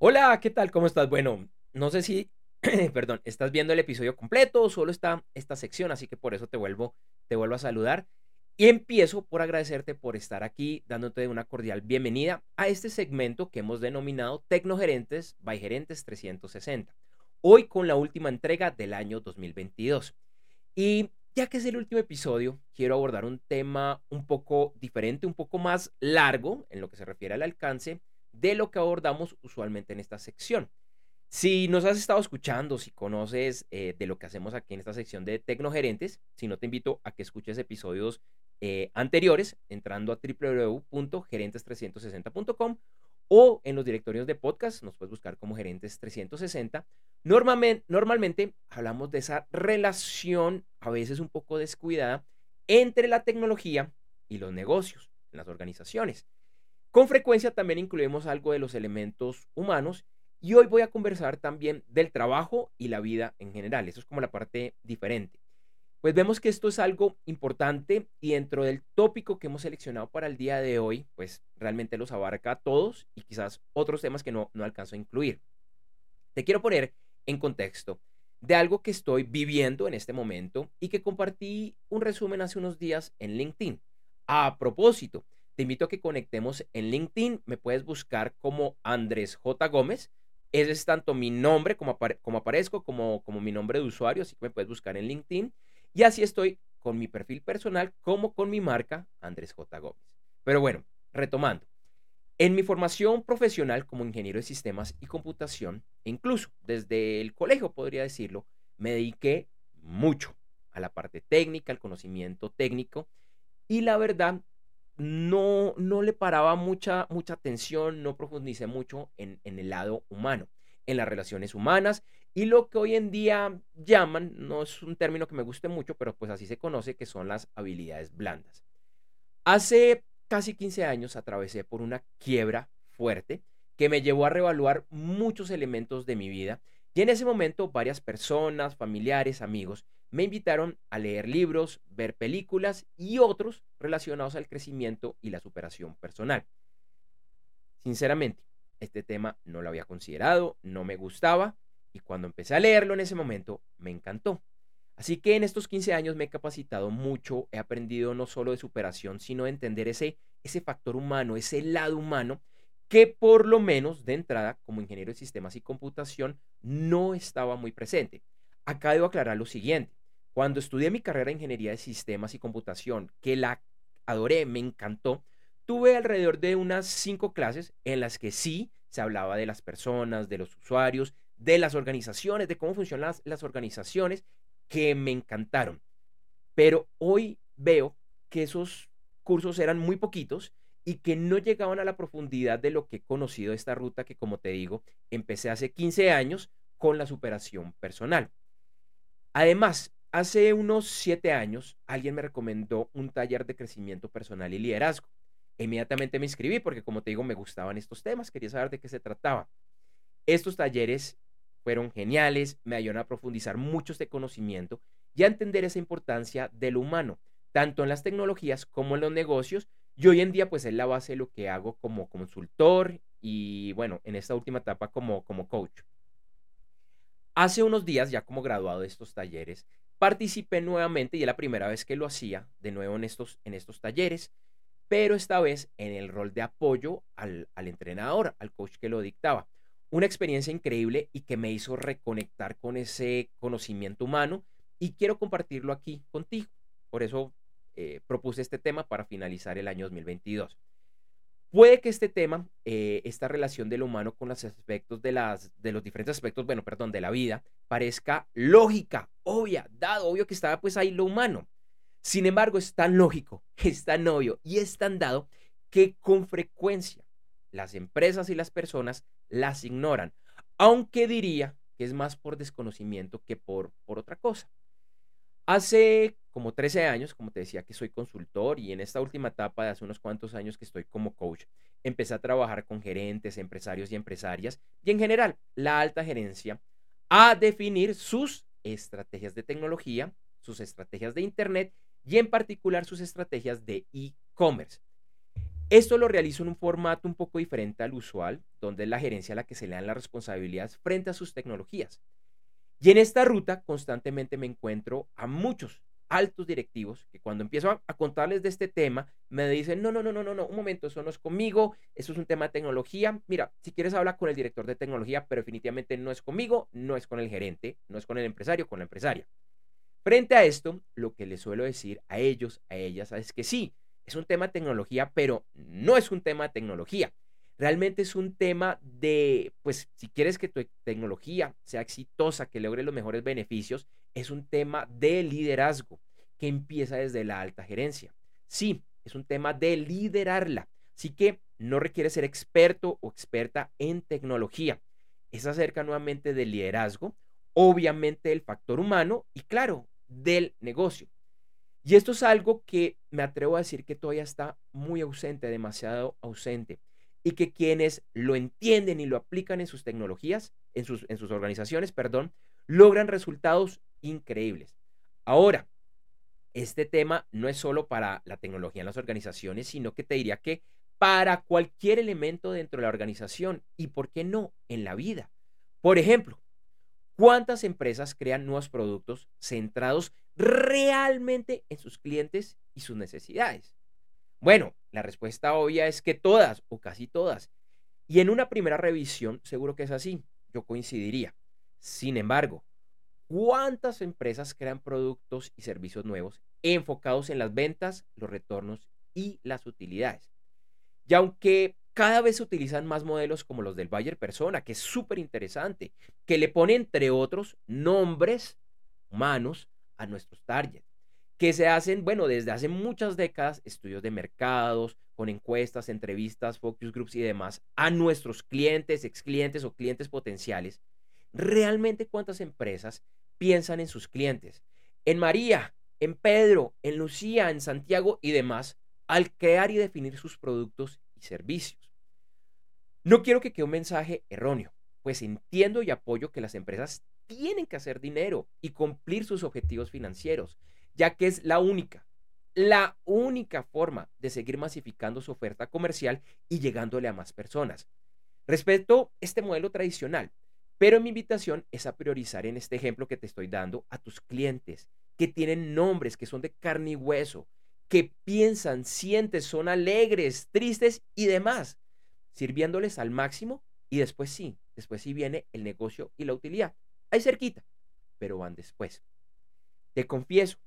Hola, ¿qué tal? ¿Cómo estás? Bueno, no sé si, perdón, estás viendo el episodio completo o solo está esta sección, así que por eso te vuelvo, te vuelvo a saludar. Y empiezo por agradecerte por estar aquí, dándote una cordial bienvenida a este segmento que hemos denominado Tecnogerentes by Gerentes 360. Hoy con la última entrega del año 2022. Y ya que es el último episodio, quiero abordar un tema un poco diferente, un poco más largo en lo que se refiere al alcance de lo que abordamos usualmente en esta sección. Si nos has estado escuchando, si conoces eh, de lo que hacemos aquí en esta sección de Tecnogerentes, si no te invito a que escuches episodios eh, anteriores entrando a www.gerentes360.com o en los directorios de podcast, nos puedes buscar como Gerentes 360. Normalmente, normalmente hablamos de esa relación, a veces un poco descuidada, entre la tecnología y los negocios las organizaciones. Con frecuencia también incluimos algo de los elementos humanos y hoy voy a conversar también del trabajo y la vida en general. Eso es como la parte diferente. Pues vemos que esto es algo importante y dentro del tópico que hemos seleccionado para el día de hoy, pues realmente los abarca a todos y quizás otros temas que no, no alcanzo a incluir. Te quiero poner en contexto de algo que estoy viviendo en este momento y que compartí un resumen hace unos días en LinkedIn. A propósito, te invito a que conectemos en LinkedIn. Me puedes buscar como Andrés J. Gómez. Ese es tanto mi nombre como, como aparezco, como, como mi nombre de usuario, así que me puedes buscar en LinkedIn. Y así estoy con mi perfil personal como con mi marca Andrés J. Gómez. Pero bueno, retomando. En mi formación profesional como ingeniero de sistemas y computación, incluso desde el colegio podría decirlo, me dediqué mucho a la parte técnica, al conocimiento técnico. Y la verdad no, no le paraba mucha, mucha atención, no profundicé mucho en, en el lado humano, en las relaciones humanas y lo que hoy en día llaman, no es un término que me guste mucho, pero pues así se conoce, que son las habilidades blandas. Hace casi 15 años atravesé por una quiebra fuerte que me llevó a reevaluar muchos elementos de mi vida y en ese momento varias personas, familiares, amigos me invitaron a leer libros, ver películas y otros relacionados al crecimiento y la superación personal. Sinceramente, este tema no lo había considerado, no me gustaba y cuando empecé a leerlo en ese momento me encantó. Así que en estos 15 años me he capacitado mucho, he aprendido no solo de superación, sino de entender ese, ese factor humano, ese lado humano que por lo menos de entrada como ingeniero de sistemas y computación no estaba muy presente. Acá debo aclarar lo siguiente. Cuando estudié mi carrera de ingeniería de sistemas y computación, que la adoré, me encantó, tuve alrededor de unas cinco clases en las que sí se hablaba de las personas, de los usuarios, de las organizaciones, de cómo funcionan las, las organizaciones, que me encantaron. Pero hoy veo que esos cursos eran muy poquitos y que no llegaban a la profundidad de lo que he conocido esta ruta que, como te digo, empecé hace 15 años con la superación personal. Además, Hace unos siete años, alguien me recomendó un taller de crecimiento personal y liderazgo. Inmediatamente me inscribí porque, como te digo, me gustaban estos temas, quería saber de qué se trataba. Estos talleres fueron geniales, me ayudaron a profundizar mucho este conocimiento y a entender esa importancia del humano, tanto en las tecnologías como en los negocios. Y hoy en día, pues es la base de lo que hago como consultor y, bueno, en esta última etapa como, como coach. Hace unos días, ya como graduado de estos talleres, participé nuevamente y es la primera vez que lo hacía de nuevo en estos, en estos talleres, pero esta vez en el rol de apoyo al, al entrenador, al coach que lo dictaba. Una experiencia increíble y que me hizo reconectar con ese conocimiento humano y quiero compartirlo aquí contigo. Por eso eh, propuse este tema para finalizar el año 2022. Puede que este tema, eh, esta relación de lo humano con los aspectos de, las, de los diferentes aspectos, bueno, perdón, de la vida, parezca lógica, obvia, dado, obvio que estaba pues ahí lo humano. Sin embargo, es tan lógico, es tan obvio y es tan dado que con frecuencia las empresas y las personas las ignoran, aunque diría que es más por desconocimiento que por, por otra cosa. Hace como 13 años, como te decía que soy consultor y en esta última etapa de hace unos cuantos años que estoy como coach, empecé a trabajar con gerentes, empresarios y empresarias y en general la alta gerencia a definir sus estrategias de tecnología, sus estrategias de Internet y en particular sus estrategias de e-commerce. Esto lo realizo en un formato un poco diferente al usual, donde es la gerencia a la que se le dan las responsabilidades frente a sus tecnologías. Y en esta ruta constantemente me encuentro a muchos altos directivos que cuando empiezo a, contarles de este tema me dicen, no, no, no, no, no, no, un momento, eso no es conmigo, eso es un tema de tecnología. Mira, si quieres hablar con el director de tecnología, pero definitivamente no es conmigo, no es con el gerente, no es con el empresario, con la empresaria. Frente a esto, lo que les suelo decir a ellos, a ellas, es que sí, es un tema de tecnología, pero no es un tema de tecnología. Realmente es un tema de, pues, si quieres que tu tecnología sea exitosa, que logre los mejores beneficios, es un tema de liderazgo que empieza desde la alta gerencia. Sí, es un tema de liderarla. Así que no requiere ser experto o experta en tecnología. Es acerca nuevamente del liderazgo, obviamente del factor humano y claro, del negocio. Y esto es algo que me atrevo a decir que todavía está muy ausente, demasiado ausente, y que quienes lo entienden y lo aplican en sus tecnologías, en sus, en sus organizaciones, perdón, logran resultados increíbles. Ahora, este tema no es solo para la tecnología en las organizaciones, sino que te diría que para cualquier elemento dentro de la organización y, ¿por qué no?, en la vida. Por ejemplo, ¿cuántas empresas crean nuevos productos centrados realmente en sus clientes y sus necesidades? Bueno, la respuesta obvia es que todas o casi todas. Y en una primera revisión, seguro que es así, yo coincidiría. Sin embargo, ¿cuántas empresas crean productos y servicios nuevos enfocados en las ventas, los retornos y las utilidades? Y aunque cada vez se utilizan más modelos como los del Bayer Persona, que es súper interesante, que le pone entre otros nombres humanos a nuestros targets, que se hacen, bueno, desde hace muchas décadas, estudios de mercados, con encuestas, entrevistas, focus groups y demás, a nuestros clientes, ex clientes o clientes potenciales. ¿Realmente cuántas empresas piensan en sus clientes? En María, en Pedro, en Lucía, en Santiago y demás, al crear y definir sus productos y servicios. No quiero que quede un mensaje erróneo, pues entiendo y apoyo que las empresas tienen que hacer dinero y cumplir sus objetivos financieros, ya que es la única, la única forma de seguir masificando su oferta comercial y llegándole a más personas. Respeto este modelo tradicional, pero mi invitación es a priorizar en este ejemplo que te estoy dando a tus clientes que tienen nombres que son de carne y hueso, que piensan, sienten, son alegres, tristes y demás, sirviéndoles al máximo y después sí, después sí viene el negocio y la utilidad ahí cerquita, pero van después. Te confieso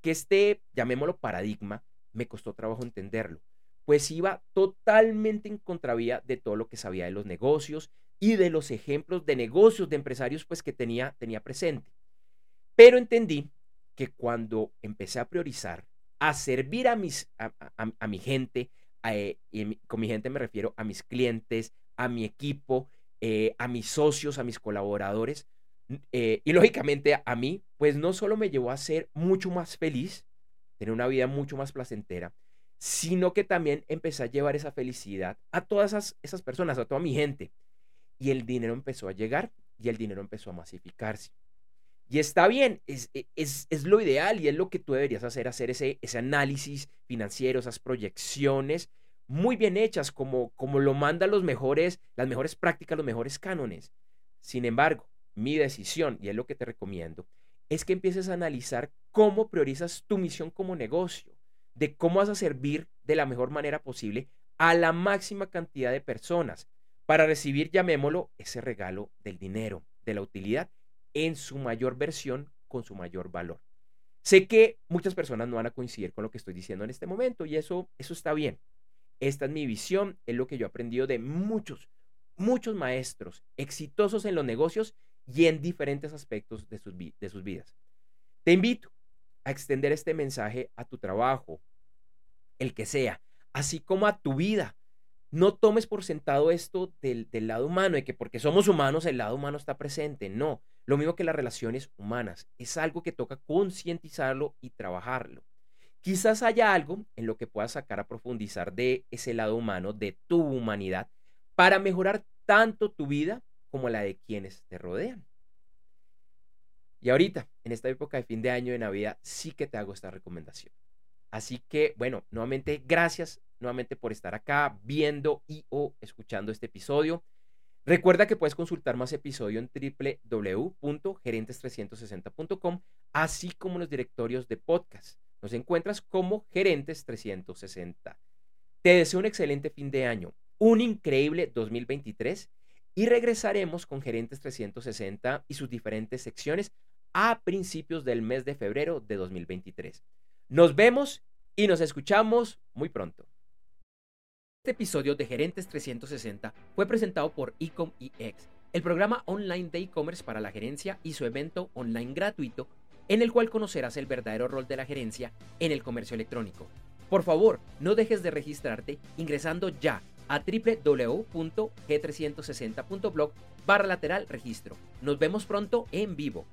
que este, llamémoslo paradigma, me costó trabajo entenderlo, pues iba totalmente en contravía de todo lo que sabía de los negocios y de los ejemplos de negocios de empresarios pues que tenía, tenía presente. Pero entendí que cuando empecé a priorizar, a servir a, mis, a, mi gente, eh, y con mi gente me refiero a mis clientes, a mi equipo, eh, a mis socios, a mis colaboradores, eh, y lógicamente a mí, pues no solo me llevó a ser mucho más feliz, tener una vida mucho más placentera, sino que también empecé a llevar esa felicidad a todas esas, esas personas, a toda mi gente. Y el dinero empezó a llegar y el dinero empezó a masificarse. Y está bien, es, e, es, es, lo ideal y es lo que tú deberías hacer, hacer ese, ese análisis financiero, esas proyecciones muy bien hechas, como, como lo mandan los mejores, las mejores prácticas, los mejores cánones. Sin embargo, mi decisión, y es lo que te recomiendo, es que empieces a analizar cómo priorizas tu misión como negocio, de cómo vas a servir de la mejor manera posible a la máxima cantidad de personas para recibir, llamémoslo, ese regalo del dinero, de la utilidad, en su mayor versión, con su mayor valor. Sé que muchas personas no van a coincidir con lo que estoy diciendo en este momento y eso, eso está bien. Esta es mi visión, es lo que yo he aprendido de muchos, muchos maestros exitosos en los negocios y en diferentes aspectos de sus, de sus vidas. Te invito a extender este mensaje a tu trabajo, el que sea, así como a tu vida. No tomes por sentado esto del, del, lado humano, de que porque somos humanos el lado humano está presente. No, lo mismo que las relaciones humanas. Es algo que toca concientizarlo y trabajarlo. Quizás haya algo en lo que puedas sacar a profundizar de ese lado humano, de tu humanidad, para mejorar tanto tu vida como la de quienes te rodean. Y ahorita, en esta época de fin de año, de Navidad, sí que te hago esta recomendación. Así que, bueno, nuevamente, gracias nuevamente por estar acá viendo y o escuchando este episodio. Recuerda que puedes consultar más episodios en www.gerentes360.com, así como los directorios de podcast. Nos encuentras como Gerentes 360. Te deseo un excelente fin de año, un increíble 2023 y regresaremos con Gerentes 360 y sus diferentes secciones a principios del mes de febrero de 2023. Nos vemos y nos escuchamos muy pronto. Este episodio de Gerentes 360 fue presentado por Ecom EX, el programa online de e-commerce para la gerencia y su evento online gratuito en el cual conocerás el verdadero rol de la gerencia en el comercio electrónico. Por favor, no dejes de registrarte ingresando ya a www.g360.blog barra lateral registro. Nos vemos pronto en vivo.